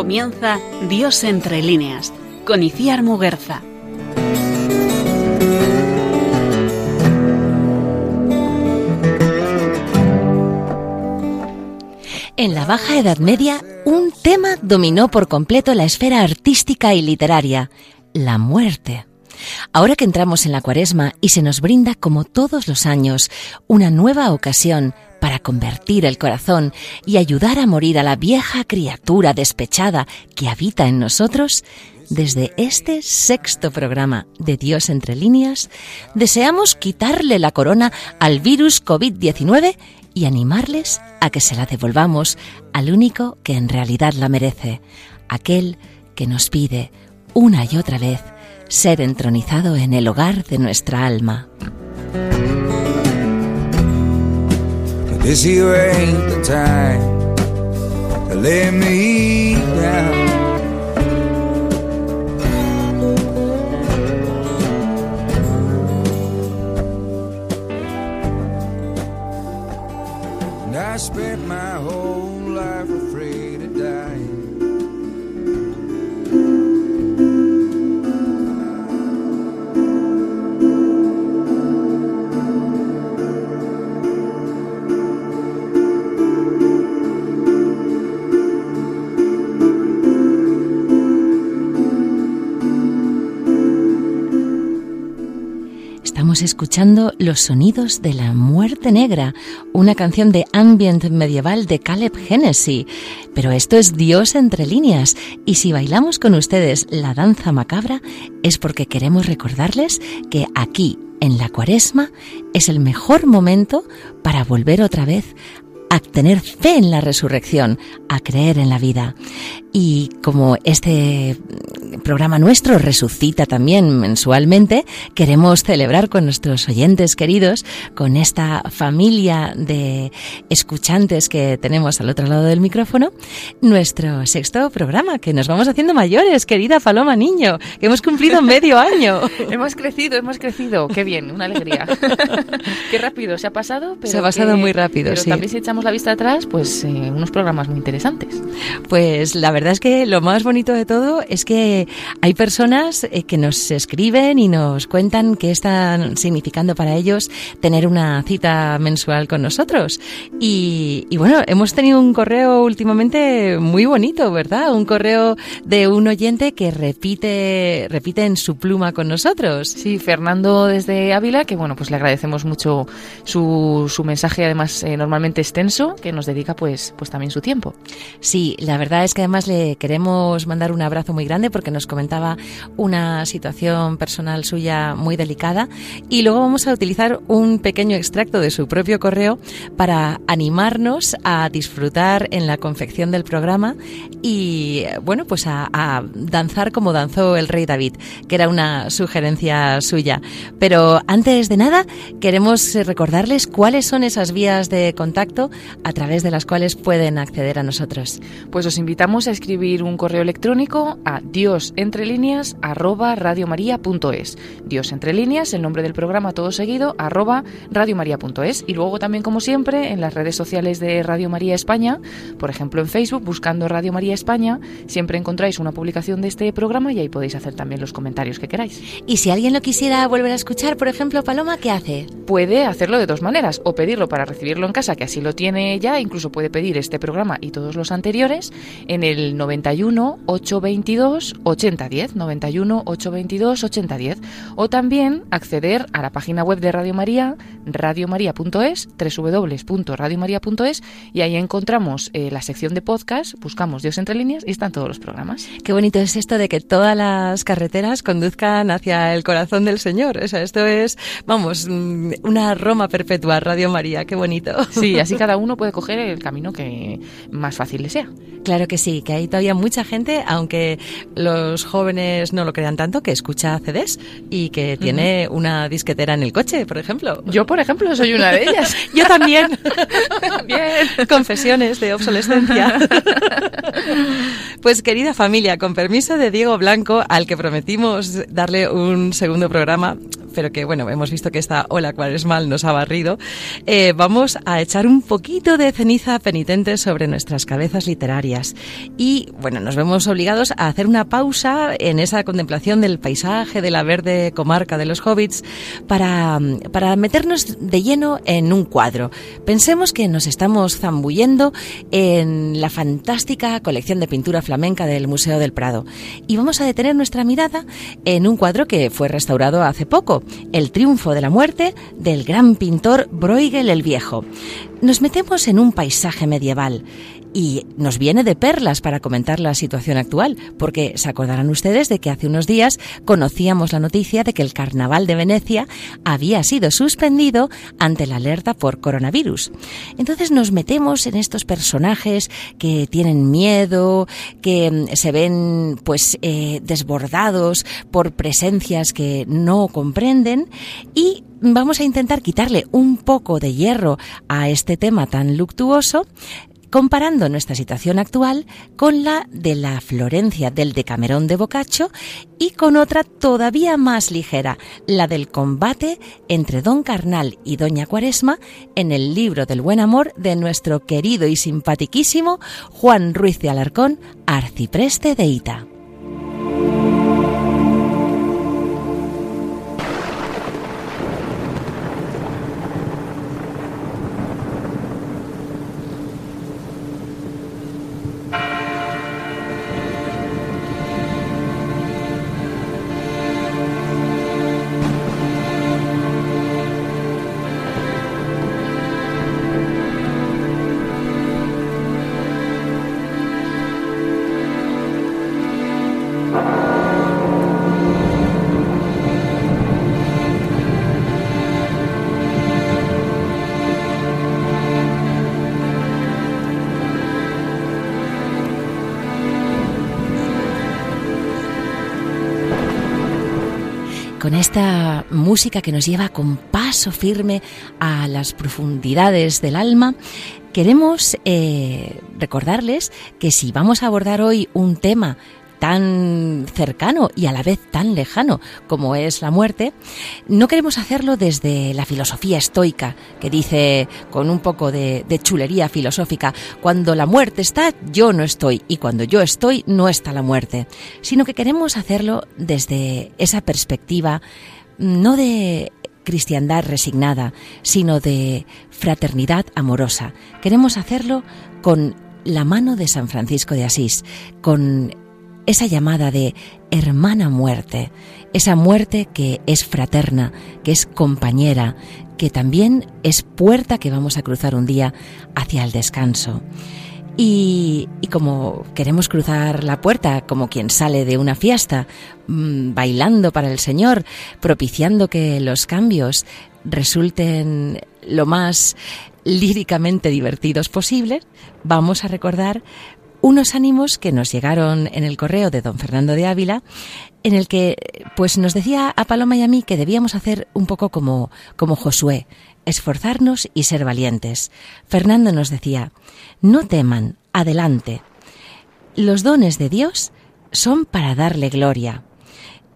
Comienza Dios entre líneas con Iciar Muguerza. En la Baja Edad Media, un tema dominó por completo la esfera artística y literaria, la muerte. Ahora que entramos en la cuaresma y se nos brinda, como todos los años, una nueva ocasión para convertir el corazón y ayudar a morir a la vieja criatura despechada que habita en nosotros, desde este sexto programa de Dios entre líneas, deseamos quitarle la corona al virus COVID-19 y animarles a que se la devolvamos al único que en realidad la merece, aquel que nos pide una y otra vez ser entronizado en el hogar de nuestra alma. This here ain't the time to lay me down. And I spent my escuchando Los sonidos de la muerte negra, una canción de ambient medieval de Caleb Hennessy. Pero esto es Dios entre líneas, y si bailamos con ustedes la danza macabra es porque queremos recordarles que aquí, en la cuaresma, es el mejor momento para volver otra vez a tener fe en la resurrección, a creer en la vida. Y como este programa nuestro resucita también mensualmente, queremos celebrar con nuestros oyentes queridos, con esta familia de escuchantes que tenemos al otro lado del micrófono, nuestro sexto programa, que nos vamos haciendo mayores, querida Paloma Niño, que hemos cumplido medio año. hemos crecido, hemos crecido, qué bien, una alegría. qué rápido se ha pasado. se ha pasado muy rápido, pero sí. También echamos la vista atrás, pues eh, unos programas muy interesantes. Pues la verdad es que lo más bonito de todo es que hay personas eh, que nos escriben y nos cuentan qué están significando para ellos tener una cita mensual con nosotros. Y, y bueno, hemos tenido un correo últimamente muy bonito, ¿verdad? Un correo de un oyente que repite, repite en su pluma con nosotros. Sí, Fernando desde Ávila, que bueno, pues le agradecemos mucho su, su mensaje, además eh, normalmente extenso, que nos dedica pues, pues también su tiempo. Sí, la verdad es que además le queremos mandar un abrazo muy grande porque nos comentaba una situación personal suya muy delicada y luego vamos a utilizar un pequeño extracto de su propio correo para animarnos a disfrutar en la confección del programa y bueno, pues a, a danzar como danzó el rey David, que era una sugerencia suya. Pero antes de nada, queremos recordarles cuáles son esas vías de contacto a través de las cuales pueden acceder a nosotros. Pues os invitamos a escribir un correo electrónico a diosentrelíneas arroba radiomaria.es. Dios entre líneas, el nombre del programa todo seguido, arroba radiomaria.es. Y luego también, como siempre, en las redes sociales de Radio María España, por ejemplo en Facebook, buscando Radio María España, siempre encontráis una publicación de este programa y ahí podéis hacer también los comentarios que queráis. Y si alguien lo quisiera volver a escuchar, por ejemplo, Paloma, ¿qué hace? Puede hacerlo de dos maneras, o pedirlo para recibirlo en casa, que así lo tiene ya, incluso puede pedir este programa y todos los anteriores en el 91 822 8010, 91 822 8010, o también acceder a la página web de Radio María, radiomaria.es, www.radiomaria.es, y ahí encontramos eh, la sección de podcast, buscamos Dios entre líneas y están todos los programas. Qué bonito es esto de que todas las carreteras conduzcan hacia el corazón del Señor. O sea, esto es, vamos, mm, una Roma perpetua, Radio María, qué bonito. Sí, así cada uno puede coger el camino que más fácil le sea. Claro que sí, que hay todavía mucha gente, aunque los jóvenes no lo crean tanto, que escucha CDs y que tiene uh -huh. una disquetera en el coche, por ejemplo. Yo, por ejemplo, soy una de ellas. Yo también. Bien. Confesiones de obsolescencia. pues querida familia, con permiso de Diego Blanco, al que prometimos darle un segundo programa, pero que bueno, hemos visto que esta ola cuaresmal nos ha barrido, eh, vamos a echar un poquito de ceniza penitente sobre nuestras cabezas literarias. Y bueno, nos vemos obligados a hacer una pausa en esa contemplación del paisaje de la verde comarca de los hobbits para, para meternos de lleno en un cuadro. Pensemos que nos estamos zambullendo en la fantástica colección de pintura flamenca del Museo del Prado. Y vamos a detener nuestra mirada en un cuadro que fue restaurado hace poco, El triunfo de la muerte del gran pintor Bruegel el Viejo. Nos metemos en un paisaje medieval y nos viene de perlas para comentar la situación actual, porque se acordarán ustedes de que hace unos días conocíamos la noticia de que el Carnaval de Venecia había sido suspendido ante la alerta por coronavirus. Entonces nos metemos en estos personajes que tienen miedo, que mm, se ven pues eh, desbordados por presencias que no comprenden y vamos a intentar quitarle un poco de hierro a este tema tan luctuoso comparando nuestra situación actual con la de la Florencia del Decamerón de Boccaccio y con otra todavía más ligera, la del combate entre Don Carnal y Doña Cuaresma en el libro del buen amor de nuestro querido y simpaticísimo Juan Ruiz de Alarcón, arcipreste de Ita. Con esta música que nos lleva con paso firme a las profundidades del alma, queremos eh, recordarles que si vamos a abordar hoy un tema tan cercano y a la vez tan lejano como es la muerte, no queremos hacerlo desde la filosofía estoica, que dice con un poco de, chulería filosófica, cuando la muerte está, yo no estoy, y cuando yo estoy, no está la muerte, sino que queremos hacerlo desde esa perspectiva no de cristiandad resignada, sino de fraternidad amorosa. Queremos hacerlo con la mano de San Francisco de Asís, con esa llamada de hermana muerte, esa muerte que es fraterna, que es compañera, que también es puerta que vamos a cruzar un día hacia el descanso. Y, como queremos cruzar la puerta como quien sale de una fiesta, mm, bailando para el Señor, propiciando que los cambios resulten lo más líricamente divertidos posible, vamos a recordar unos ánimos que nos llegaron en el correo de don Fernando de Ávila, en el que pues nos decía a Paloma y a mí que debíamos hacer un poco como, como Josué, esforzarnos y ser valientes. Fernando nos decía, no teman, adelante. Los dones de Dios son para darle gloria.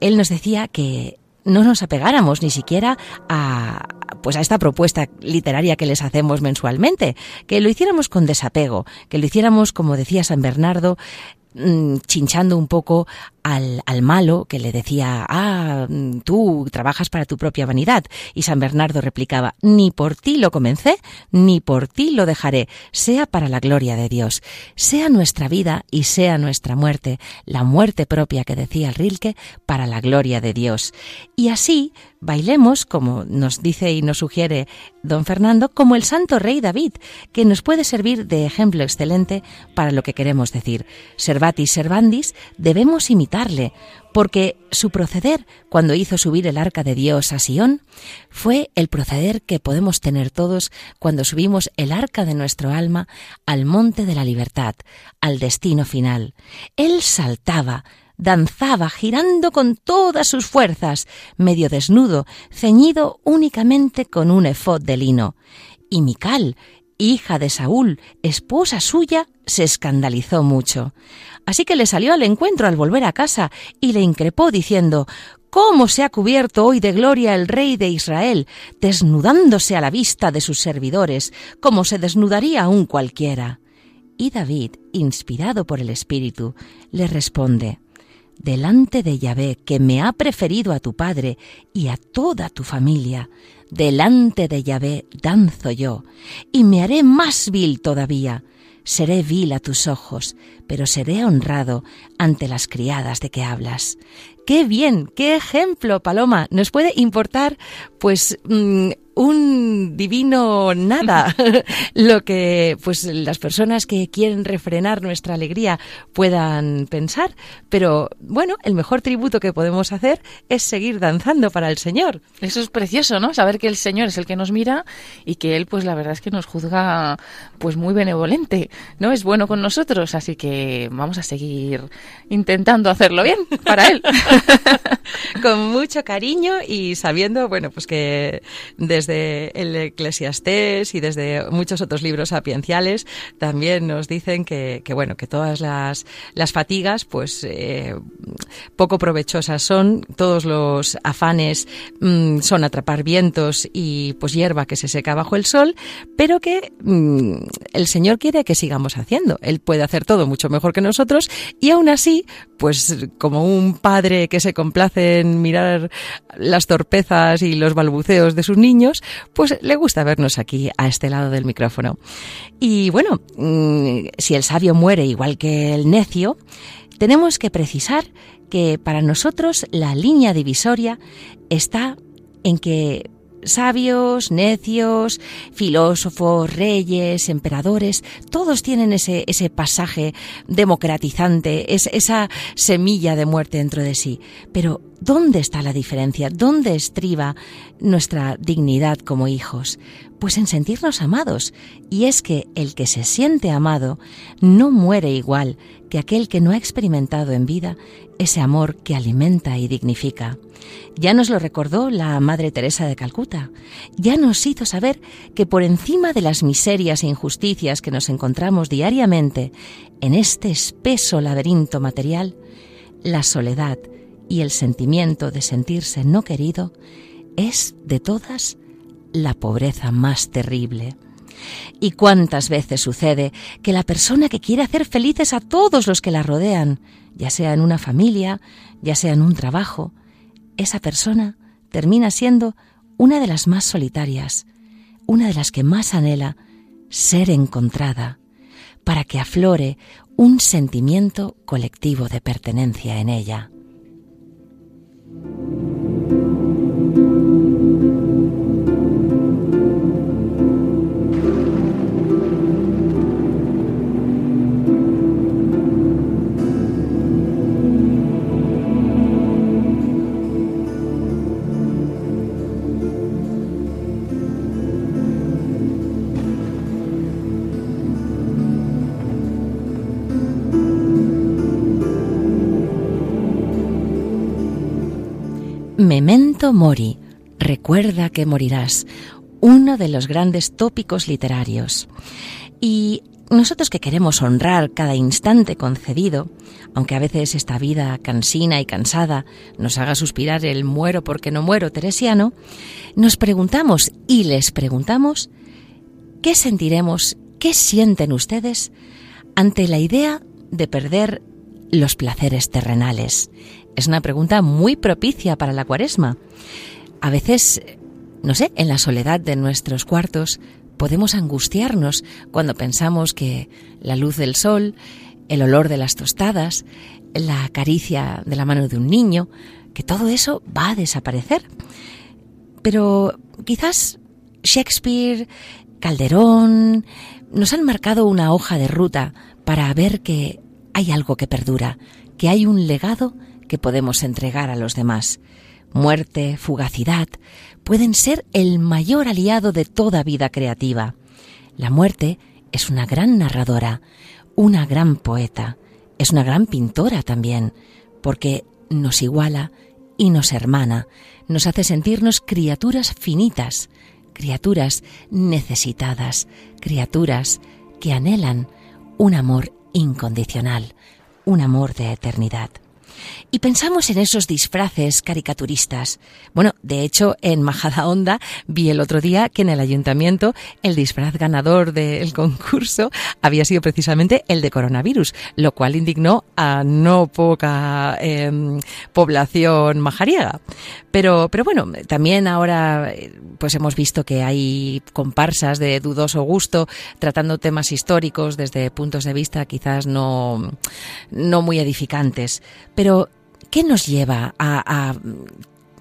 Él nos decía que no nos apegáramos ni siquiera a pues a esta propuesta literaria que les hacemos mensualmente, que lo hiciéramos con desapego, que lo hiciéramos como decía San Bernardo, mm, chinchando un poco al, al, malo que le decía, ah, tú trabajas para tu propia vanidad. Y San Bernardo replicaba, ni por ti lo comencé, ni por ti lo dejaré, sea para la gloria de Dios, sea nuestra vida y sea nuestra muerte, la muerte propia que decía el Rilke, para la gloria de Dios. Y así bailemos, como nos dice y nos sugiere don Fernando, como el santo rey David, que nos puede servir de ejemplo excelente para lo que queremos decir. Servatis servandis, debemos imitar porque su proceder cuando hizo subir el arca de Dios a Sión fue el proceder que podemos tener todos cuando subimos el arca de nuestro alma al monte de la libertad, al destino final. Él saltaba, danzaba, girando con todas sus fuerzas, medio desnudo, ceñido únicamente con un efod de lino. Y Mical, hija de Saúl, esposa suya, se escandalizó mucho. Así que le salió al encuentro al volver a casa y le increpó diciendo ¿Cómo se ha cubierto hoy de gloria el rey de Israel, desnudándose a la vista de sus servidores, como se desnudaría un cualquiera? Y David, inspirado por el Espíritu, le responde Delante de Yahvé, que me ha preferido a tu padre y a toda tu familia, delante de Yahvé danzo yo, y me haré más vil todavía. Seré vil a tus ojos, pero seré honrado ante las criadas de que hablas. Qué bien, qué ejemplo, Paloma. Nos puede importar, pues, mm, un divino nada. Lo que pues las personas que quieren refrenar nuestra alegría puedan pensar. Pero bueno el mejor tributo que podemos hacer es seguir danzando para el Señor. Eso es precioso no saber que el Señor es el que nos mira y que él pues la verdad es que nos juzga pues muy benevolente no es bueno con nosotros así que vamos a seguir intentando hacerlo bien para él. Con mucho cariño y sabiendo bueno pues que desde desde el Eclesiastés y desde muchos otros libros sapienciales también nos dicen que, bueno, que todas las, las fatigas, pues eh, poco provechosas son, todos los afanes mm, son atrapar vientos y pues hierba que se seca bajo el sol, pero que mm, el Señor quiere que sigamos haciendo. Él puede hacer todo mucho mejor que nosotros y aún así, pues como un padre que se complace en mirar las torpezas y los balbuceos de sus niños, pues le gusta vernos aquí a este lado del micrófono. Y bueno, mm, si el sabio muere igual que el necio, tenemos que precisar que para nosotros la línea divisoria está en que sabios, necios, filósofos, reyes, emperadores, todos tienen ese, ese pasaje democratizante, es, esa semilla de muerte dentro de sí. Pero, ¿dónde está la diferencia? ¿Dónde estriba nuestra dignidad como hijos? Pues en sentirnos amados. Y es que el que se siente amado no muere igual que aquel que no ha experimentado en vida ese amor que alimenta y dignifica. Ya nos lo recordó la Madre Teresa de Calcuta. Ya nos hizo saber que por encima de las miserias e injusticias que nos encontramos diariamente en este espeso laberinto material, la soledad y el sentimiento de sentirse no querido es de todas la pobreza más terrible. ¿Y cuántas veces sucede que la persona que quiere hacer felices a todos los que la rodean, ya sea en una familia, ya sea en un trabajo, esa persona termina siendo una de las más solitarias, una de las que más anhela ser encontrada, para que aflore un sentimiento colectivo de pertenencia en ella. thank you Memento Mori, recuerda que morirás, uno de los grandes tópicos literarios. Y nosotros que queremos honrar cada instante concedido, aunque a veces esta vida cansina y cansada nos haga suspirar el muero porque no muero teresiano, nos preguntamos y les preguntamos ¿qué sentiremos, qué sienten ustedes ante la idea de perder los placeres terrenales, es una pregunta muy propicia para la cuaresma. A veces, no sé, en la soledad de nuestros cuartos podemos angustiarnos cuando pensamos que la luz del sol, el olor de las tostadas, la caricia de la mano de un niño, que todo eso va a desaparecer. Pero quizás Shakespeare, Calderón, nos han marcado una hoja de ruta para ver que hay algo que perdura, que hay un legado podemos entregar a los demás. Muerte, fugacidad, pueden ser el mayor aliado de toda vida creativa. La muerte es una gran narradora, una gran poeta, es una gran pintora también, porque nos iguala y nos hermana, nos hace sentirnos criaturas finitas, criaturas necesitadas, criaturas que anhelan un amor incondicional, un amor de eternidad. Y pensamos en esos disfraces caricaturistas. Bueno, de hecho, en Majada Honda vi el otro día que en el ayuntamiento el disfraz ganador del concurso había sido precisamente el de coronavirus, lo cual indignó a no poca em, población majariega. Pero, pero bueno, también ahora pues hemos visto que hay comparsas de dudoso gusto tratando temas históricos desde puntos de vista quizás no, no muy edificantes. ¿Qué nos lleva a,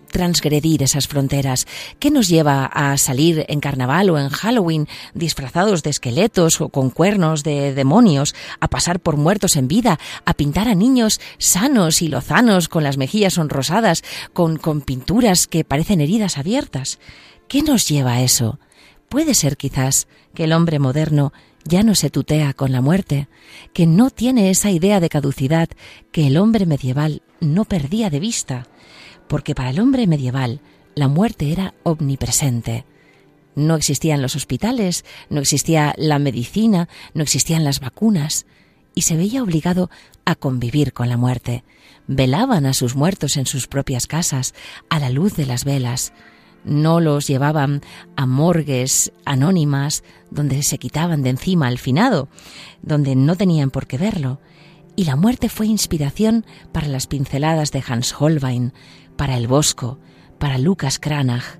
transgredir esas fronteras? ¿Qué nos lleva a salir en carnaval o en Halloween disfrazados de esqueletos o con cuernos de demonios, a pasar por muertos en vida, a pintar a niños sanos y lozanos con las mejillas sonrosadas, con, con pinturas que parecen heridas abiertas? ¿Qué nos lleva a eso? Puede ser quizás que el hombre moderno ya no se tutea con la muerte, que no tiene esa idea de caducidad que el hombre medieval no perdía de vista, porque para el hombre medieval la muerte era omnipresente. No existían los hospitales, no existía la medicina, no existían las vacunas, y se veía obligado a convivir con la muerte. Velaban a sus muertos en sus propias casas, a la luz de las velas. No los llevaban a morgues anónimas donde se quitaban de encima al finado, donde no tenían por qué verlo, y la muerte fue inspiración para las pinceladas de Hans Holbein, para el Bosco, para Lucas Cranach,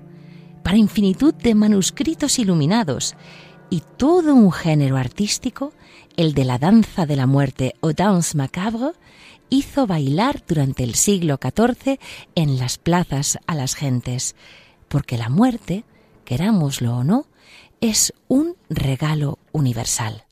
para infinitud de manuscritos iluminados y todo un género artístico, el de la danza de la muerte o danse macabre, hizo bailar durante el siglo XIV en las plazas a las gentes, porque la muerte, querámoslo o no, es un regalo universal.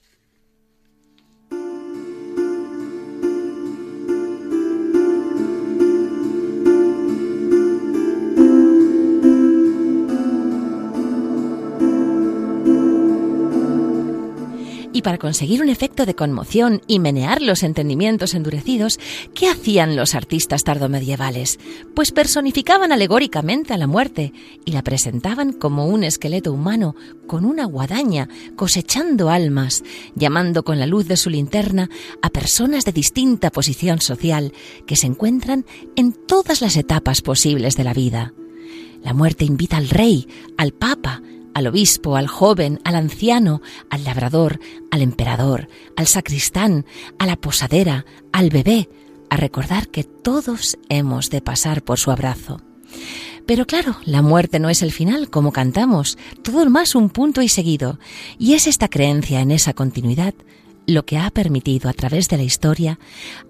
Para conseguir un efecto de conmoción y menear los entendimientos endurecidos, ¿qué hacían los artistas tardomedievales? Pues personificaban alegóricamente a la muerte y la presentaban como un esqueleto humano con una guadaña, cosechando almas, llamando con la luz de su linterna a personas de distinta posición social que se encuentran en todas las etapas posibles de la vida. La muerte invita al rey, al papa, al obispo, al joven, al anciano, al labrador, al emperador, al sacristán, a la posadera, al bebé, a recordar que todos hemos de pasar por su abrazo. Pero claro, la muerte no es el final, como cantamos, todo más un punto y seguido, y es esta creencia en esa continuidad lo que ha permitido a través de la historia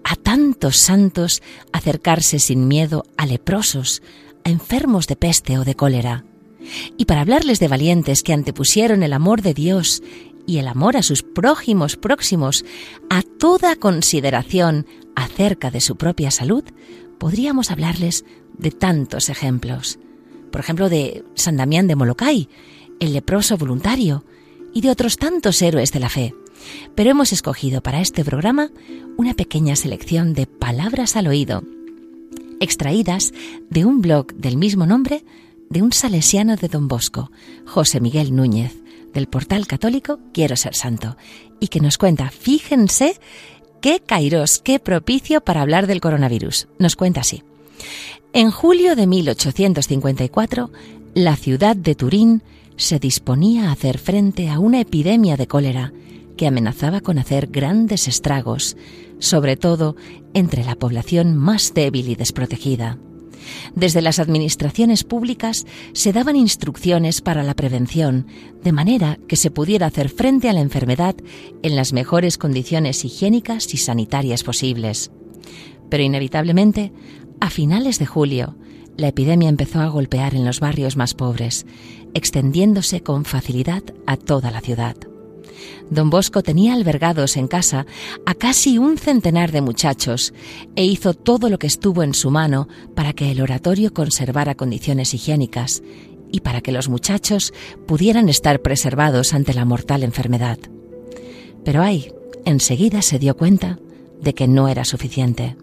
a tantos santos acercarse sin miedo a leprosos, a enfermos de peste o de cólera, y para hablarles de valientes que antepusieron el amor de Dios y el amor a sus prójimos próximos a toda consideración acerca de su propia salud, podríamos hablarles de tantos ejemplos. Por ejemplo, de San Damián de Molokai, el leproso voluntario, y de otros tantos héroes de la fe. Pero hemos escogido para este programa una pequeña selección de palabras al oído, extraídas de un blog del mismo nombre de un salesiano de Don Bosco, José Miguel Núñez, del portal católico Quiero ser santo, y que nos cuenta, fíjense, qué kairos, qué propicio para hablar del coronavirus. Nos cuenta así. En julio de 1854, la ciudad de Turín se disponía a hacer frente a una epidemia de cólera que amenazaba con hacer grandes estragos, sobre todo entre la población más débil y desprotegida. Desde las administraciones públicas se daban instrucciones para la prevención, de manera que se pudiera hacer frente a la enfermedad en las mejores condiciones higiénicas y sanitarias posibles. Pero inevitablemente, a finales de julio, la epidemia empezó a golpear en los barrios más pobres, extendiéndose con facilidad a toda la ciudad. Don Bosco tenía albergados en casa a casi un centenar de muchachos e hizo todo lo que estuvo en su mano para que el oratorio conservara condiciones higiénicas y para que los muchachos pudieran estar preservados ante la mortal enfermedad. Pero ay, enseguida se dio cuenta de que no era suficiente.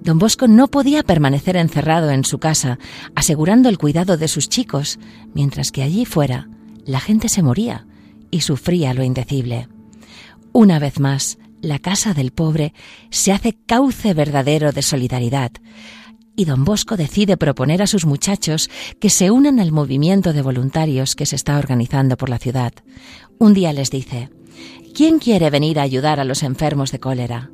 Don Bosco no podía permanecer encerrado en su casa, asegurando el cuidado de sus chicos, mientras que allí fuera la gente se moría y sufría lo indecible. Una vez más, la casa del pobre se hace cauce verdadero de solidaridad, y don Bosco decide proponer a sus muchachos que se unan al movimiento de voluntarios que se está organizando por la ciudad. Un día les dice, ¿quién quiere venir a ayudar a los enfermos de cólera?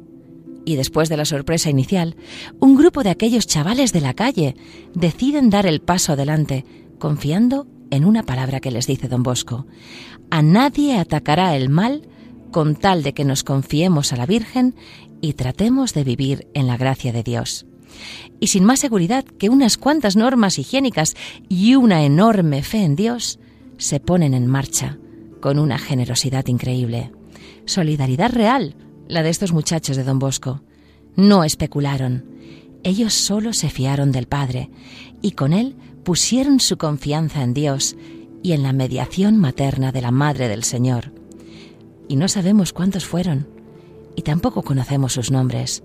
Y después de la sorpresa inicial, un grupo de aquellos chavales de la calle deciden dar el paso adelante, confiando en una palabra que les dice don Bosco. A nadie atacará el mal con tal de que nos confiemos a la Virgen y tratemos de vivir en la gracia de Dios. Y sin más seguridad que unas cuantas normas higiénicas y una enorme fe en Dios, se ponen en marcha con una generosidad increíble. Solidaridad real, la de estos muchachos de Don Bosco. No especularon. Ellos solo se fiaron del Padre y con él pusieron su confianza en Dios y en la mediación materna de la Madre del Señor. Y no sabemos cuántos fueron, y tampoco conocemos sus nombres.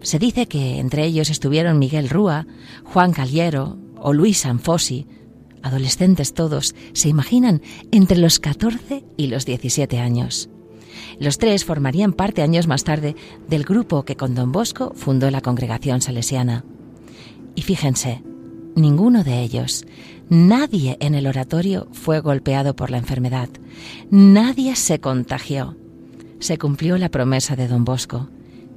Se dice que entre ellos estuvieron Miguel Rúa, Juan Caliero o Luis Sanfosi, adolescentes todos, se imaginan, entre los 14 y los 17 años. Los tres formarían parte años más tarde del grupo que con don Bosco fundó la congregación salesiana. Y fíjense, ninguno de ellos, nadie en el oratorio fue golpeado por la enfermedad, nadie se contagió. Se cumplió la promesa de don Bosco.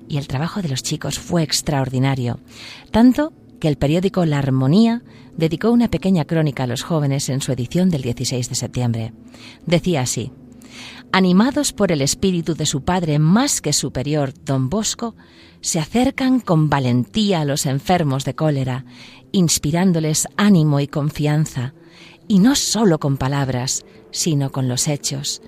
Y el trabajo de los chicos fue extraordinario, tanto que el periódico La Armonía dedicó una pequeña crónica a los jóvenes en su edición del 16 de septiembre. Decía así, Animados por el espíritu de su padre más que superior, don Bosco, se acercan con valentía a los enfermos de cólera, inspirándoles ánimo y confianza, y no sólo con palabras, sino con los hechos.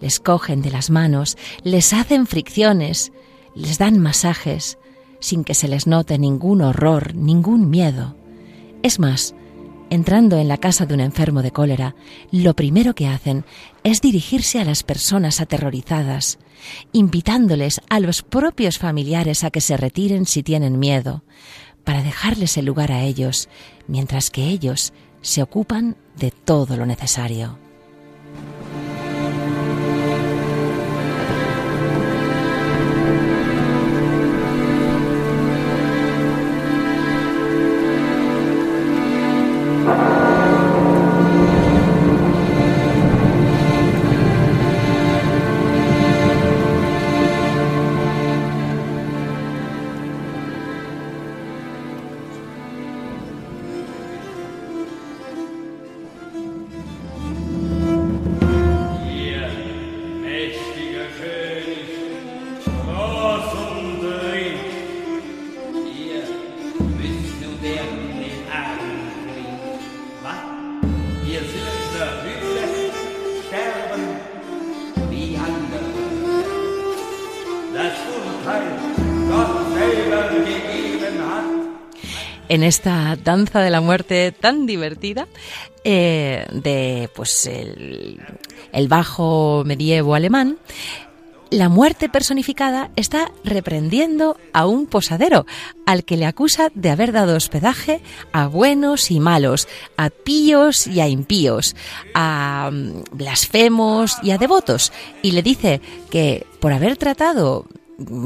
Les cogen de las manos, les hacen fricciones, les dan masajes sin que se les note ningún horror, ningún miedo. Es más, entrando en la casa de un enfermo de cólera, lo primero que hacen es dirigirse a las personas aterrorizadas, invitándoles a los propios familiares a que se retiren si tienen miedo, para dejarles el lugar a ellos, mientras que ellos se ocupan de todo lo necesario. En esta danza de la muerte tan divertida eh, de pues el, el bajo medievo alemán la muerte personificada está reprendiendo a un posadero, al que le acusa de haber dado hospedaje a buenos y malos, a píos y a impíos, a mm, blasfemos y a devotos, y le dice que por haber tratado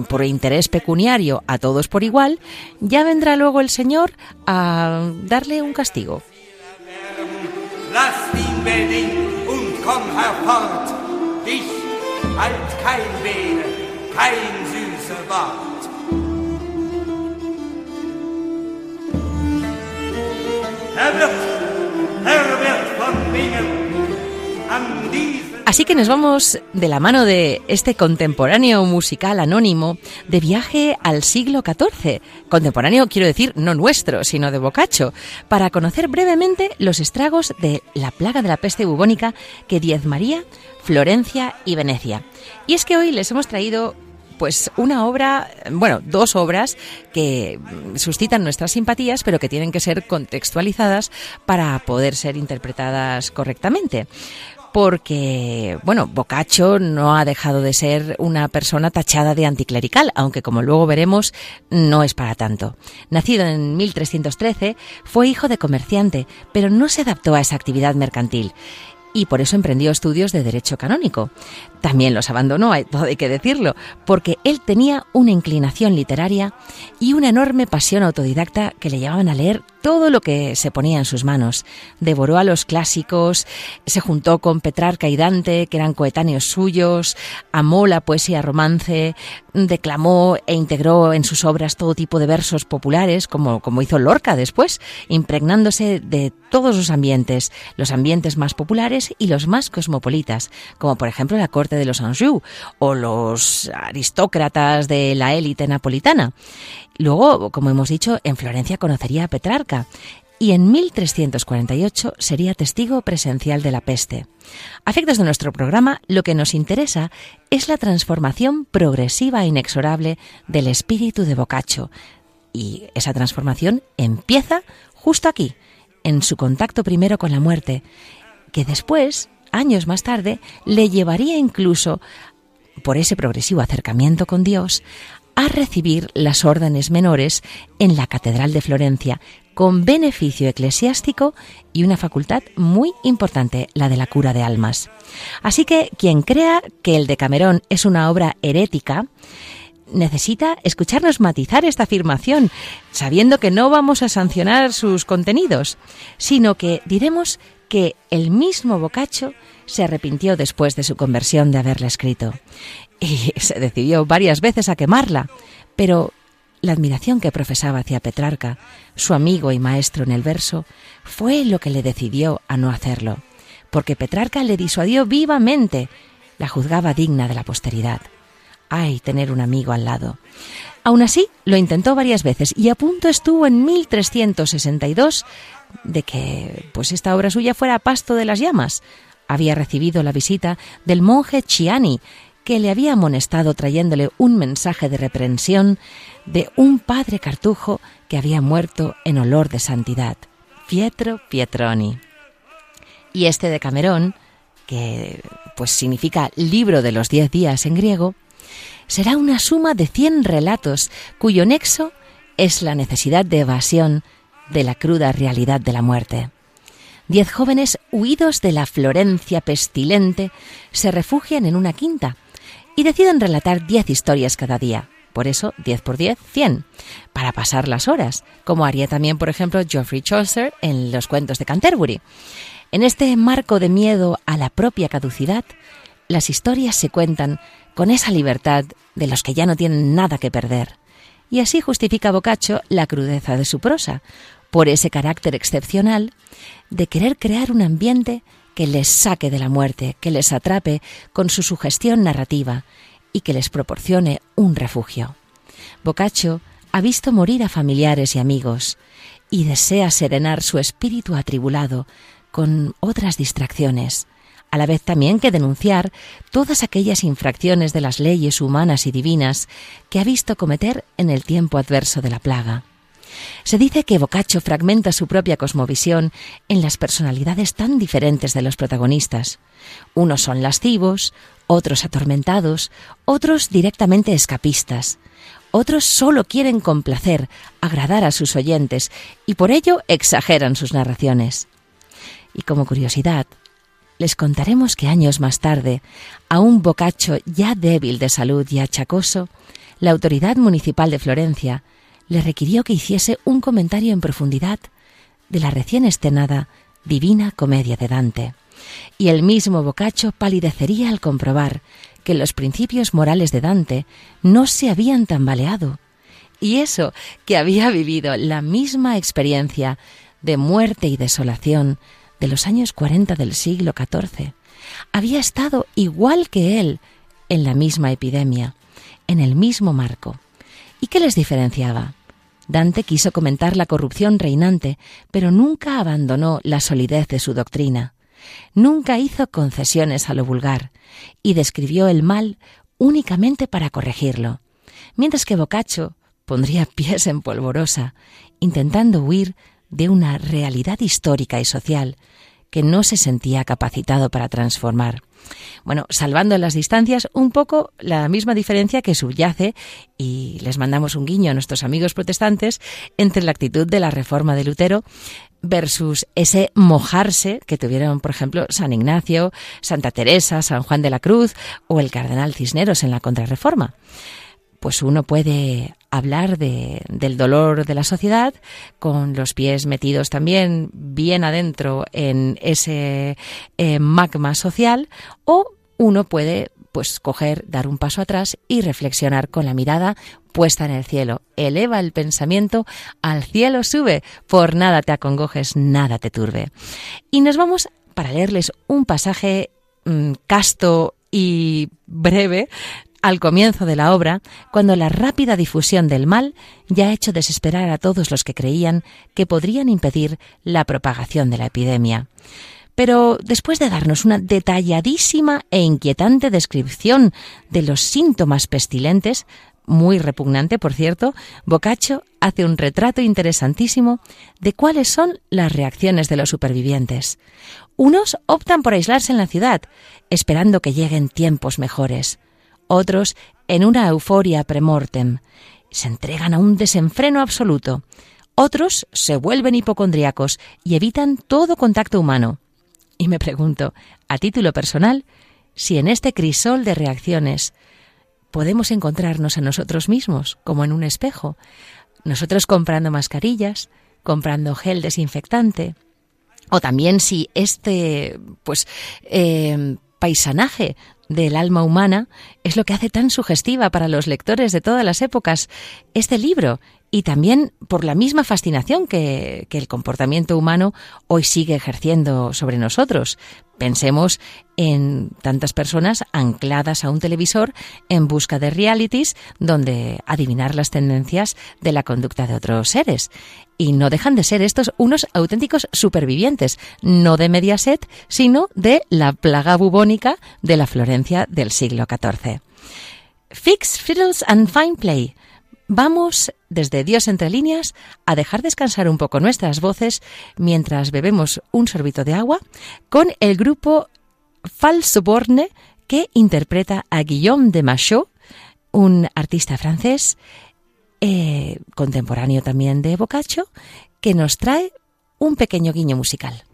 por interés pecuniario a todos por igual, ya vendrá luego el Señor a darle un castigo. Así que nos vamos de la mano de este contemporáneo musical anónimo de viaje al siglo XIV. Contemporáneo quiero decir no nuestro, sino de Boccaccio, para conocer brevemente los estragos de la plaga de la peste bubónica que diezmaría Florencia y Venecia. Y es que hoy les hemos traído pues una obra, bueno, dos obras que suscitan nuestras simpatías, pero que tienen que ser contextualizadas para poder ser interpretadas correctamente porque, bueno, Boccaccio no ha dejado de ser una persona tachada de anticlerical, aunque como luego veremos, no es para tanto. Nacido en 1313, fue hijo de comerciante, pero no se adaptó a esa actividad mercantil y por eso emprendió estudios de Derecho Canónico. También los abandonó, hay, todo hay que decirlo, porque él tenía una inclinación literaria y una enorme pasión autodidacta que le llevaban a leer todo lo que se ponía en sus manos. Devoró a los clásicos, se juntó con Petrarca y Dante, que eran coetáneos suyos, amó la poesía romance, declamó e integró en sus obras todo tipo de versos populares, como, como hizo Lorca después, impregnándose de todos los ambientes, los ambientes más populares y los más cosmopolitas, como por ejemplo la corte de los Anjou o los aristócratas de la élite napolitana. Luego, como hemos dicho, en Florencia conocería a Petrarca y en 1348 sería testigo presencial de la peste. A efectos de nuestro programa, lo que nos interesa es la transformación progresiva e inexorable del espíritu de Boccaccio. Y esa transformación empieza justo aquí, en su contacto primero con la muerte, que después, años más tarde, le llevaría incluso, por ese progresivo acercamiento con Dios, a recibir las órdenes menores en la Catedral de Florencia, con beneficio eclesiástico y una facultad muy importante, la de la cura de almas. Así que quien crea que el de Camerón es una obra herética, necesita escucharnos matizar esta afirmación, sabiendo que no vamos a sancionar sus contenidos, sino que diremos que el mismo Boccaccio se arrepintió después de su conversión de haberla escrito y se decidió varias veces a quemarla, pero la admiración que profesaba hacia Petrarca, su amigo y maestro en el verso, fue lo que le decidió a no hacerlo, porque Petrarca le disuadió vivamente, la juzgaba digna de la posteridad. Ay, tener un amigo al lado. Aún así, lo intentó varias veces y a punto estuvo en 1362 de que pues esta obra suya fuera pasto de las llamas. Había recibido la visita del monje Chiani, que le había amonestado trayéndole un mensaje de reprensión de un padre cartujo que había muerto en olor de santidad, Pietro Pietroni. Y este de Camerón, que pues significa libro de los diez días en griego, será una suma de cien relatos cuyo nexo es la necesidad de evasión de la cruda realidad de la muerte. Diez jóvenes huidos de la Florencia pestilente se refugian en una quinta y deciden relatar diez historias cada día. Por eso, 10 por 10, 100, para pasar las horas, como haría también, por ejemplo, Geoffrey Chaucer en los cuentos de Canterbury. En este marco de miedo a la propia caducidad, las historias se cuentan con esa libertad de los que ya no tienen nada que perder. Y así justifica Boccaccio la crudeza de su prosa, por ese carácter excepcional de querer crear un ambiente que les saque de la muerte, que les atrape con su sugestión narrativa y que les proporcione un refugio. Boccaccio ha visto morir a familiares y amigos y desea serenar su espíritu atribulado con otras distracciones, a la vez también que denunciar todas aquellas infracciones de las leyes humanas y divinas que ha visto cometer en el tiempo adverso de la plaga. Se dice que Boccaccio fragmenta su propia cosmovisión en las personalidades tan diferentes de los protagonistas. Unos son lascivos, otros atormentados, otros directamente escapistas. Otros solo quieren complacer, agradar a sus oyentes y por ello exageran sus narraciones. Y como curiosidad, les contaremos que años más tarde, a un bocacho ya débil de salud y achacoso, la autoridad municipal de Florencia le requirió que hiciese un comentario en profundidad de la recién estrenada Divina Comedia de Dante. Y el mismo Boccaccio palidecería al comprobar que los principios morales de Dante no se habían tambaleado. Y eso, que había vivido la misma experiencia de muerte y desolación de los años 40 del siglo XIV, había estado igual que él en la misma epidemia, en el mismo marco. ¿Y qué les diferenciaba? Dante quiso comentar la corrupción reinante, pero nunca abandonó la solidez de su doctrina. Nunca hizo concesiones a lo vulgar y describió el mal únicamente para corregirlo, mientras que Boccaccio pondría pies en polvorosa, intentando huir de una realidad histórica y social que no se sentía capacitado para transformar. Bueno, salvando las distancias, un poco la misma diferencia que subyace, y les mandamos un guiño a nuestros amigos protestantes, entre la actitud de la reforma de Lutero, versus ese mojarse que tuvieron, por ejemplo, San Ignacio, Santa Teresa, San Juan de la Cruz o el Cardenal Cisneros en la Contrarreforma. Pues uno puede hablar de, del dolor de la sociedad con los pies metidos también bien adentro en ese eh, magma social o uno puede pues coger, dar un paso atrás y reflexionar con la mirada puesta en el cielo. Eleva el pensamiento, al cielo sube, por nada te acongojes, nada te turbe. Y nos vamos para leerles un pasaje mm, casto y breve al comienzo de la obra, cuando la rápida difusión del mal ya ha hecho desesperar a todos los que creían que podrían impedir la propagación de la epidemia. Pero después de darnos una detalladísima e inquietante descripción de los síntomas pestilentes, muy repugnante, por cierto, Boccaccio hace un retrato interesantísimo de cuáles son las reacciones de los supervivientes. Unos optan por aislarse en la ciudad, esperando que lleguen tiempos mejores. Otros, en una euforia premortem, se entregan a un desenfreno absoluto. Otros se vuelven hipocondriacos y evitan todo contacto humano. Y me pregunto, a título personal, si en este crisol de reacciones podemos encontrarnos a nosotros mismos, como en un espejo, nosotros comprando mascarillas, comprando gel desinfectante, o también si este, pues, eh, paisanaje del alma humana es lo que hace tan sugestiva para los lectores de todas las épocas. Este libro y también por la misma fascinación que, el comportamiento humano hoy sigue ejerciendo sobre nosotros. Pensemos en tantas personas ancladas a un televisor en busca de realities donde adivinar las tendencias de la conducta de otros seres. Y no dejan de ser estos unos auténticos supervivientes, no de Mediaset, sino de la plaga bubónica de la Florencia del siglo XIV. Fix, Fiddles and Fine Play Vamos, desde Dios entre líneas, a dejar descansar un poco nuestras voces mientras bebemos un sorbito de agua con el grupo Falso Borne que interpreta a Guillaume de Machaut, un artista francés eh, contemporáneo también de Boccaccio, que nos trae un pequeño guiño musical.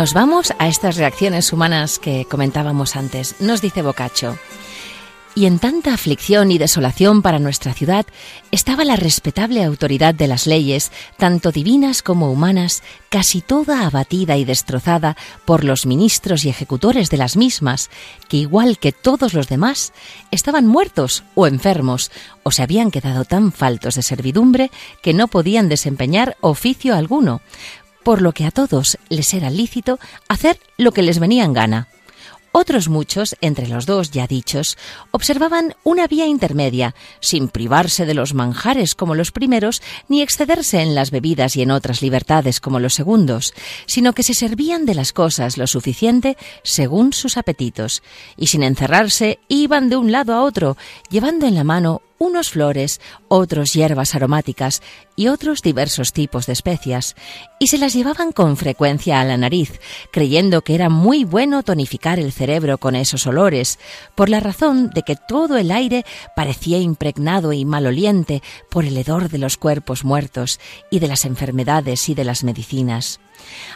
Nos vamos a estas reacciones humanas que comentábamos antes. Nos dice Boccaccio. Y en tanta aflicción y desolación para nuestra ciudad estaba la respetable autoridad de las leyes, tanto divinas como humanas, casi toda abatida y destrozada por los ministros y ejecutores de las mismas, que igual que todos los demás, estaban muertos o enfermos, o se habían quedado tan faltos de servidumbre que no podían desempeñar oficio alguno, por lo que a todos les era lícito hacer lo que les venía en gana. Otros muchos, entre los dos ya dichos, observaban una vía intermedia, sin privarse de los manjares como los primeros, ni excederse en las bebidas y en otras libertades como los segundos, sino que se servían de las cosas lo suficiente según sus apetitos, y sin encerrarse iban de un lado a otro, llevando en la mano unos flores, otros hierbas aromáticas y otros diversos tipos de especias, y se las llevaban con frecuencia a la nariz, creyendo que era muy bueno tonificar el cerebro con esos olores, por la razón de que todo el aire parecía impregnado y maloliente por el hedor de los cuerpos muertos y de las enfermedades y de las medicinas.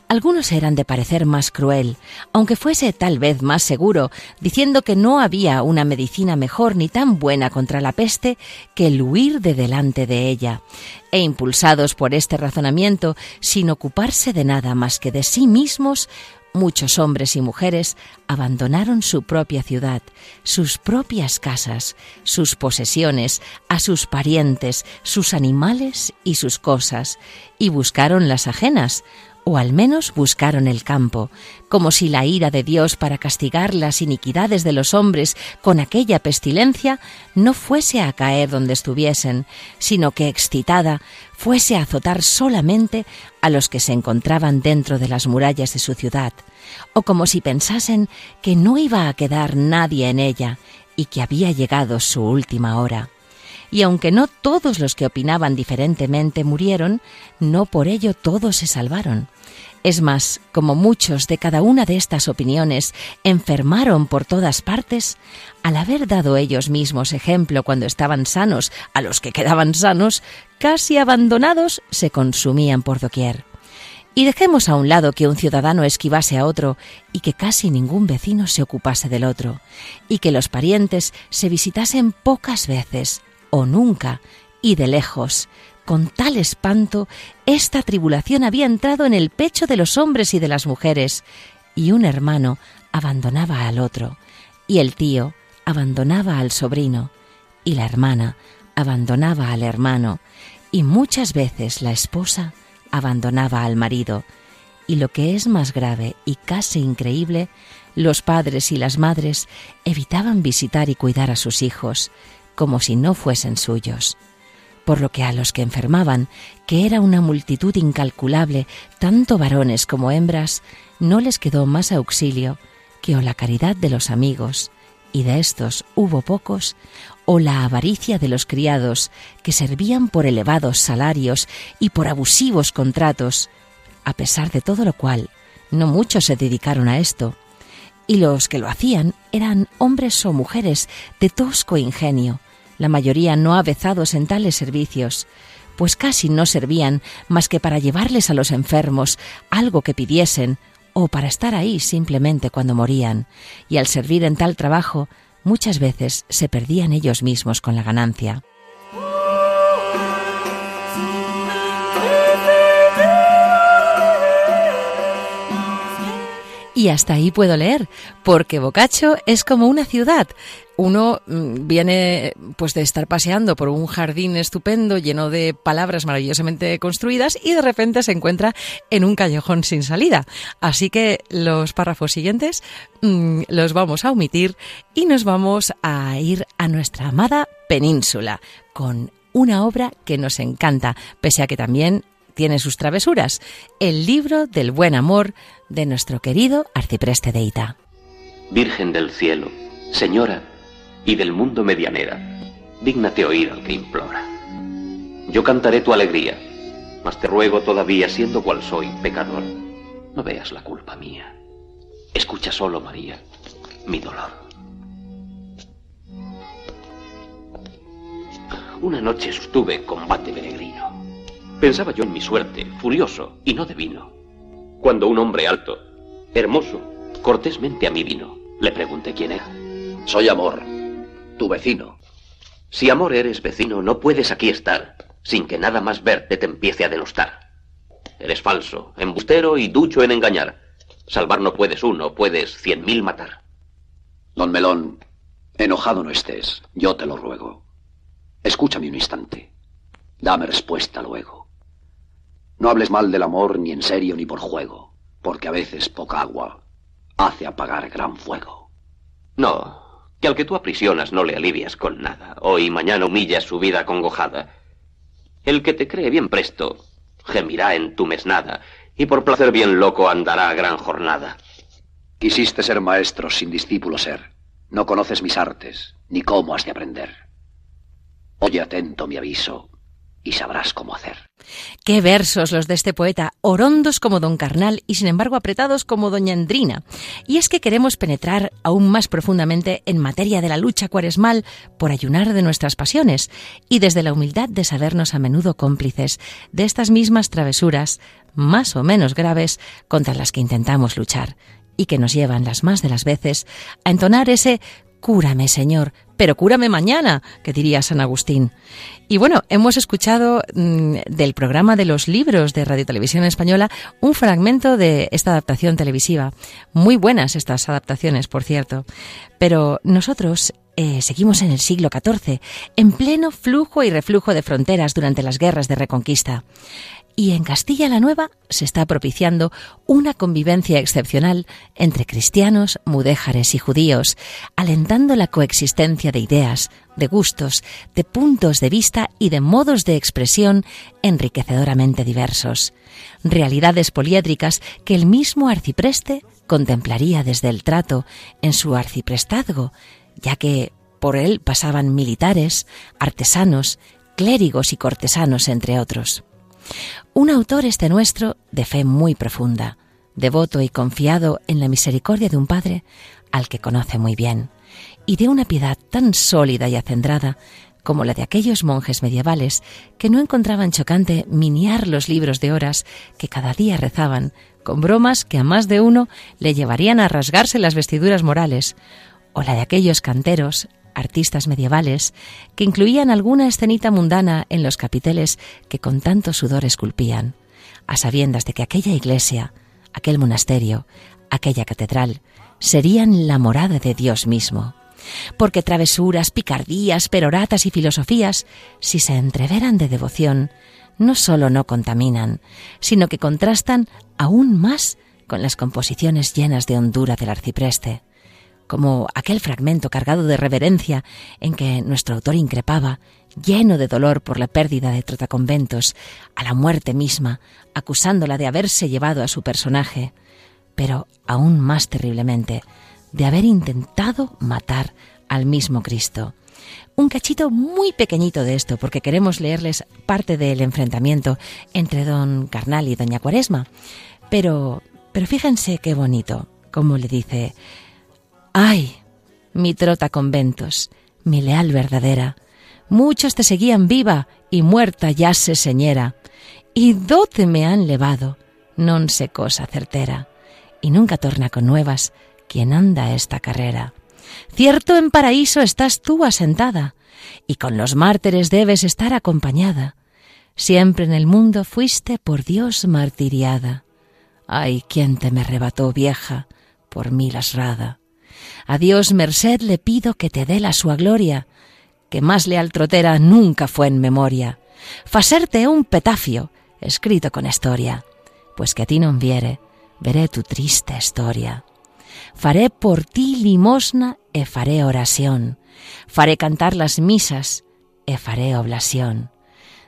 Algunos eran de parecer más cruel, aunque fuese tal vez más seguro, diciendo que no había una medicina mejor ni tan buena contra la peste que el huir de delante de ella, e impulsados por este razonamiento, sin ocuparse de nada más que de sí mismos, muchos hombres y mujeres abandonaron su propia ciudad, sus propias casas, sus posesiones, a sus parientes, sus animales y sus cosas, y buscaron las ajenas, o al menos buscaron el campo, como si la ira de Dios para castigar las iniquidades de los hombres con aquella pestilencia no fuese a caer donde estuviesen, sino que excitada fuese a azotar solamente a los que se encontraban dentro de las murallas de su ciudad, o como si pensasen que no iba a quedar nadie en ella y que había llegado su última hora y aunque no todos los que opinaban diferentemente murieron, no por ello todos se salvaron. Es más, como muchos de cada una de estas opiniones enfermaron por todas partes, al haber dado ellos mismos ejemplo cuando estaban sanos a los que quedaban sanos, casi abandonados se consumían por doquier. Y dejemos a un lado que un ciudadano esquivase a otro y que casi ningún vecino se ocupase del otro, y que los parientes se visitasen pocas veces, o nunca, y de lejos. Con tal espanto, esta tribulación había entrado en el pecho de los hombres y de las mujeres, y un hermano abandonaba al otro, y el tío abandonaba al sobrino, y la hermana abandonaba al hermano, y muchas veces la esposa abandonaba al marido, y lo que es más grave y casi increíble, los padres y las madres evitaban visitar y cuidar a sus hijos, como si no fuesen suyos. Por lo que a los que enfermaban, que era una multitud incalculable, tanto varones como hembras, no les quedó más auxilio que o la caridad de los amigos, y de estos hubo pocos, o la avaricia de los criados, que servían por elevados salarios y por abusivos contratos. A pesar de todo lo cual, no muchos se dedicaron a esto, y los que lo hacían eran hombres o mujeres de tosco ingenio, la mayoría no avezados en tales servicios, pues casi no servían más que para llevarles a los enfermos algo que pidiesen o para estar ahí simplemente cuando morían, y al servir en tal trabajo muchas veces se perdían ellos mismos con la ganancia. Y hasta ahí puedo leer, porque Boccaccio es como una ciudad. Uno mm, viene pues de estar paseando por un jardín estupendo lleno de palabras maravillosamente construidas y de repente se encuentra en un callejón sin salida. Así que los párrafos siguientes mm, los vamos a omitir y nos vamos a ir a nuestra amada península con una obra que nos encanta, pese a que también tiene sus travesuras, el libro del buen amor de nuestro querido arcipreste de Ita. Virgen del cielo, señora y del mundo medianera, dígnate oír al que implora. Yo cantaré tu alegría, mas te ruego todavía, siendo cual soy, pecador, no veas la culpa mía. Escucha solo, María, mi dolor. Una noche sostuve combate peregrino. Pensaba yo en mi suerte, furioso y no de vino. Cuando un hombre alto, hermoso, cortésmente a mí vino, le pregunté quién era. Soy Amor, tu vecino. Si Amor eres vecino, no puedes aquí estar sin que nada más verte te empiece a denostar. Eres falso, embustero y ducho en engañar. Salvar no puedes uno, puedes cien mil matar. Don Melón, enojado no estés, yo te lo ruego. Escúchame un instante. Dame respuesta luego. No hables mal del amor ni en serio ni por juego, porque a veces poca agua hace apagar gran fuego. No, que al que tú aprisionas no le alivias con nada. Hoy y mañana humillas su vida acongojada. El que te cree bien presto, gemirá en tu mesnada, y por placer bien loco andará a gran jornada. Quisiste ser maestro sin discípulo ser. No conoces mis artes, ni cómo has de aprender. Oye atento mi aviso, y sabrás cómo hacer. Qué versos los de este poeta, orondos como don Carnal y sin embargo apretados como doña Andrina. Y es que queremos penetrar aún más profundamente en materia de la lucha cuaresmal por ayunar de nuestras pasiones y desde la humildad de sabernos a menudo cómplices de estas mismas travesuras, más o menos graves, contra las que intentamos luchar y que nos llevan las más de las veces a entonar ese Cúrame, Señor, pero cúrame mañana, que diría San Agustín. Y bueno, hemos escuchado mm, del programa de los libros de Radio Televisión Española un fragmento de esta adaptación televisiva. Muy buenas estas adaptaciones, por cierto. Pero nosotros eh, seguimos en el siglo XIV, en pleno flujo y reflujo de fronteras durante las guerras de reconquista y en Castilla la Nueva se está propiciando una convivencia excepcional entre cristianos, mudéjares y judíos, alentando la coexistencia de ideas, de gustos, de puntos de vista y de modos de expresión enriquecedoramente diversos. Realidades poliédricas que el mismo arcipreste contemplaría desde el trato en su arciprestazgo, ya que por él pasaban militares, artesanos, clérigos y cortesanos, entre otros. Un autor este nuestro de fe muy profunda, devoto y confiado en la misericordia de un Padre al que conoce muy bien, y de una piedad tan sólida y acendrada como la de aquellos monjes medievales que no encontraban chocante miniar los libros de horas que cada día rezaban, con bromas que a más de uno le llevarían a rasgarse las vestiduras morales, o la de aquellos canteros, artistas medievales, que incluían alguna escenita mundana en los capiteles que con tanto sudor esculpían, a sabiendas de que aquella iglesia, aquel monasterio, aquella catedral, serían la morada de Dios mismo. Porque travesuras, picardías, peroratas y filosofías, si se entreveran de devoción, no sólo no contaminan, sino que contrastan aún más con las composiciones llenas de hondura del arcipreste como aquel fragmento cargado de reverencia en que nuestro autor increpaba, lleno de dolor por la pérdida de Trotaconventos, a la muerte misma, acusándola de haberse llevado a su personaje, pero aún más terriblemente, de haber intentado matar al mismo Cristo. Un cachito muy pequeñito de esto, porque queremos leerles parte del enfrentamiento entre don Carnal y doña Cuaresma. Pero, pero fíjense qué bonito, como le dice, Ay, mi trota conventos, mi leal verdadera, muchos te seguían viva y muerta ya se señera, y dote me han levado, non sé cosa certera, y nunca torna con nuevas quien anda esta carrera. Cierto en paraíso estás tú asentada, y con los mártires debes estar acompañada. Siempre en el mundo fuiste por Dios martiriada. Ay, quién te me arrebató, vieja, por mí lasrada. A Dios merced le pido que te dé la sua gloria, que más leal trotera nunca fue en memoria. Faserte un petafio, escrito con historia, pues que a ti non viere, veré tu triste historia. Faré por ti limosna e faré oración, faré cantar las misas e faré oblación.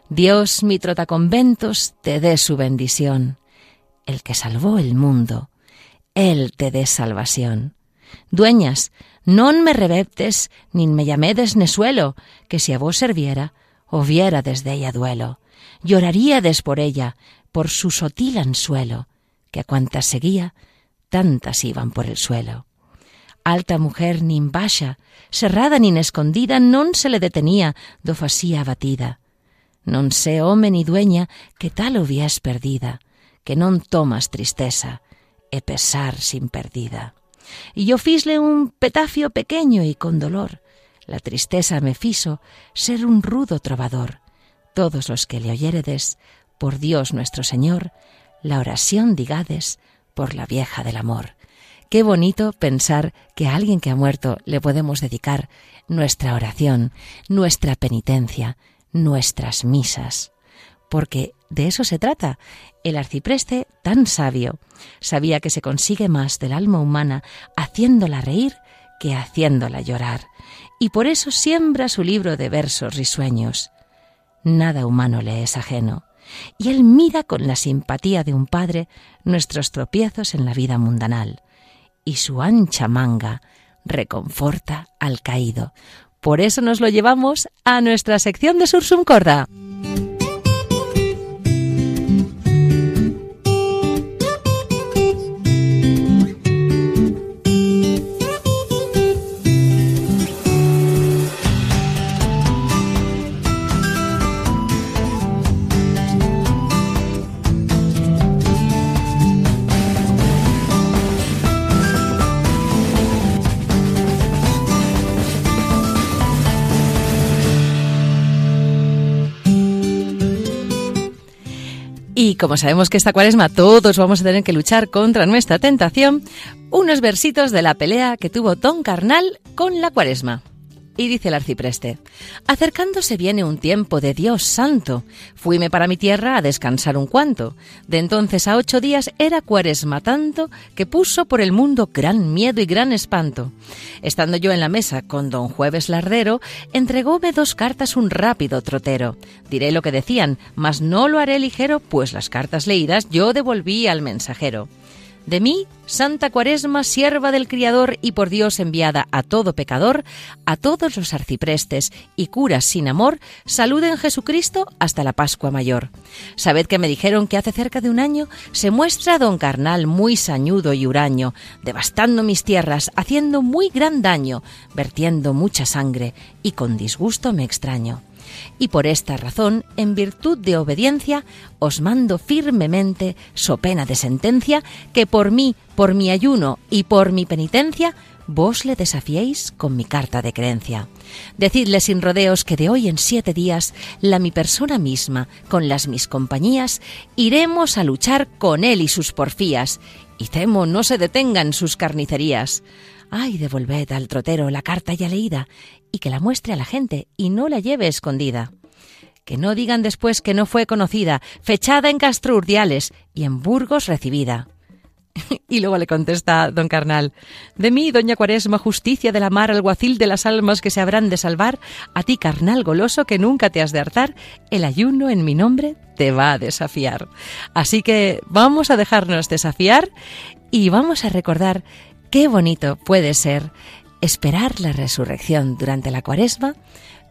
Dios, mi trotaconventos, te dé su bendición. El que salvó el mundo, Él te dé salvación. Dueñas, non me rebeptes, nin me llamedes nesuelo, que si a vos serviera, o viera desde ella duelo. Lloraríades por ella, por su sotil ansuelo, que a cuantas seguía, tantas iban por el suelo. Alta mujer nin baxa, cerrada nin escondida, non se le detenía do fasía abatida. Non sé home ni dueña que tal hubies perdida, que non tomas tristeza e pesar sin perdida. Y yo fisle un petafio pequeño y con dolor. La tristeza me fiso ser un rudo trovador. Todos los que le oyéredes, por Dios nuestro Señor, la oración digades por la vieja del amor. Qué bonito pensar que a alguien que ha muerto le podemos dedicar nuestra oración, nuestra penitencia, nuestras misas. Porque de eso se trata. El arcipreste, tan sabio, sabía que se consigue más del alma humana haciéndola reír que haciéndola llorar, y por eso siembra su libro de versos risueños. Nada humano le es ajeno, y él mira con la simpatía de un padre nuestros tropiezos en la vida mundanal, y su ancha manga reconforta al caído. Por eso nos lo llevamos a nuestra sección de Sursum Corda. Y como sabemos que esta cuaresma todos vamos a tener que luchar contra nuestra tentación, unos versitos de la pelea que tuvo Don Carnal con la cuaresma. Y dice el arcipreste, acercándose viene un tiempo de Dios santo. Fuime para mi tierra a descansar un cuanto. De entonces a ocho días era cuaresma tanto que puso por el mundo gran miedo y gran espanto. Estando yo en la mesa con don Jueves Lardero, entregóme dos cartas un rápido trotero. Diré lo que decían, mas no lo haré ligero, pues las cartas leídas yo devolví al mensajero. De mí, Santa Cuaresma, sierva del Criador y por Dios enviada a todo pecador, a todos los arciprestes y curas sin amor, saluden Jesucristo hasta la Pascua Mayor. Sabed que me dijeron que hace cerca de un año se muestra don Carnal muy sañudo y huraño, devastando mis tierras, haciendo muy gran daño, vertiendo mucha sangre, y con disgusto me extraño y por esta razón, en virtud de obediencia, os mando firmemente, so pena de sentencia, que por mí, por mi ayuno y por mi penitencia, vos le desafiéis con mi carta de creencia. Decidle sin rodeos que de hoy en siete días, la mi persona misma, con las mis compañías, iremos a luchar con él y sus porfías, y temo no se detengan sus carnicerías. Ay, devolved al trotero la carta ya leída, y que la muestre a la gente y no la lleve escondida. Que no digan después que no fue conocida, fechada en Castro Urdiales y en Burgos recibida. Y luego le contesta don Carnal, de mí, doña Cuaresma, justicia de la mar, alguacil de las almas que se habrán de salvar, a ti, carnal goloso, que nunca te has de hartar, el ayuno en mi nombre te va a desafiar. Así que vamos a dejarnos desafiar y vamos a recordar qué bonito puede ser esperar la resurrección durante la cuaresma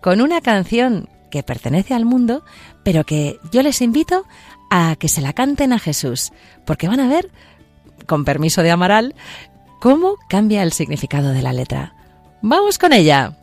con una canción que pertenece al mundo, pero que yo les invito a que se la canten a Jesús, porque van a ver, con permiso de Amaral, cómo cambia el significado de la letra. Vamos con ella.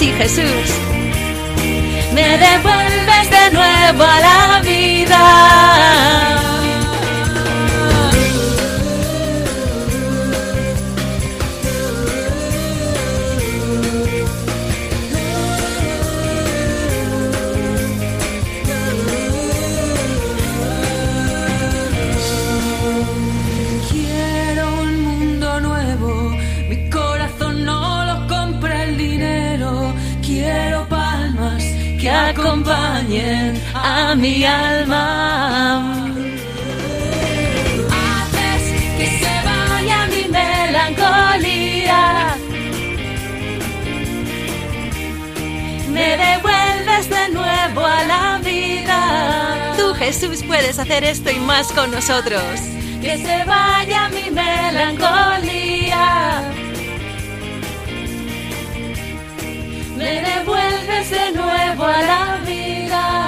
Claro que sí, Jesús. Me devuelves de nuevo a la vida. Acompañen a mi alma. Haces que se vaya mi melancolía. Me devuelves de nuevo a la vida. Tú, Jesús, puedes hacer esto y más con nosotros. Que se vaya mi melancolía. Me devuelves de nuevo a la vida.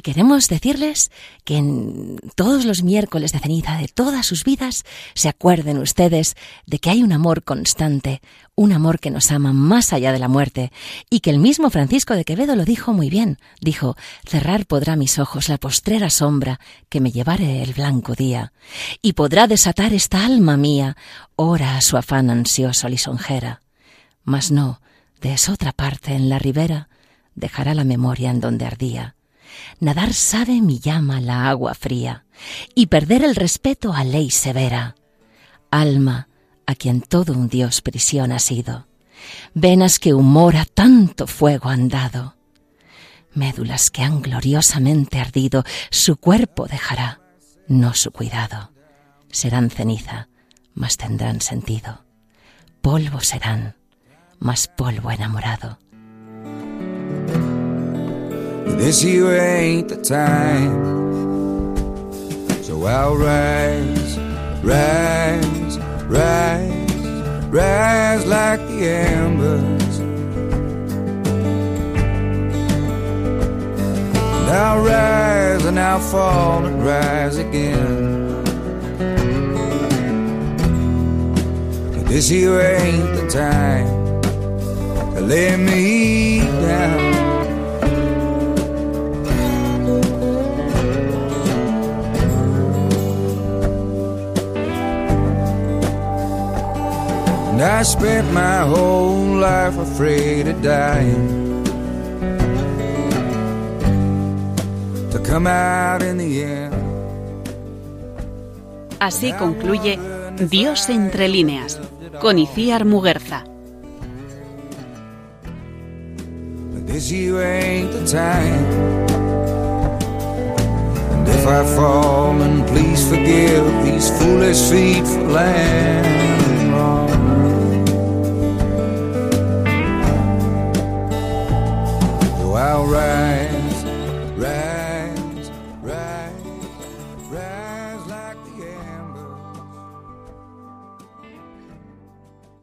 Y queremos decirles que en todos los miércoles de ceniza de todas sus vidas se acuerden ustedes de que hay un amor constante, un amor que nos ama más allá de la muerte, y que el mismo Francisco de Quevedo lo dijo muy bien. Dijo, cerrar podrá mis ojos la postrera sombra que me llevare el blanco día, y podrá desatar esta alma mía, ora a su afán ansioso lisonjera. Mas no, de otra parte en la ribera, dejará la memoria en donde ardía. Nadar sabe mi llama la agua fría, y perder el respeto a ley severa. Alma, a quien todo un Dios prisión ha sido, venas que humor a tanto fuego han dado, médulas que han gloriosamente ardido, su cuerpo dejará, no su cuidado. Serán ceniza, mas tendrán sentido. Polvo serán, mas polvo enamorado. This year ain't the time, so I'll rise, rise rise, rise like the embers. And I'll rise and I'll fall and rise again. But this here ain't the time to lay me down. And I spent my whole life afraid of dying. To come out in the end. Así concluye Dios entre líneas con Iciar Muguerza. This year ain't the time. And if I fall, then please forgive these foolish feet for land. alright.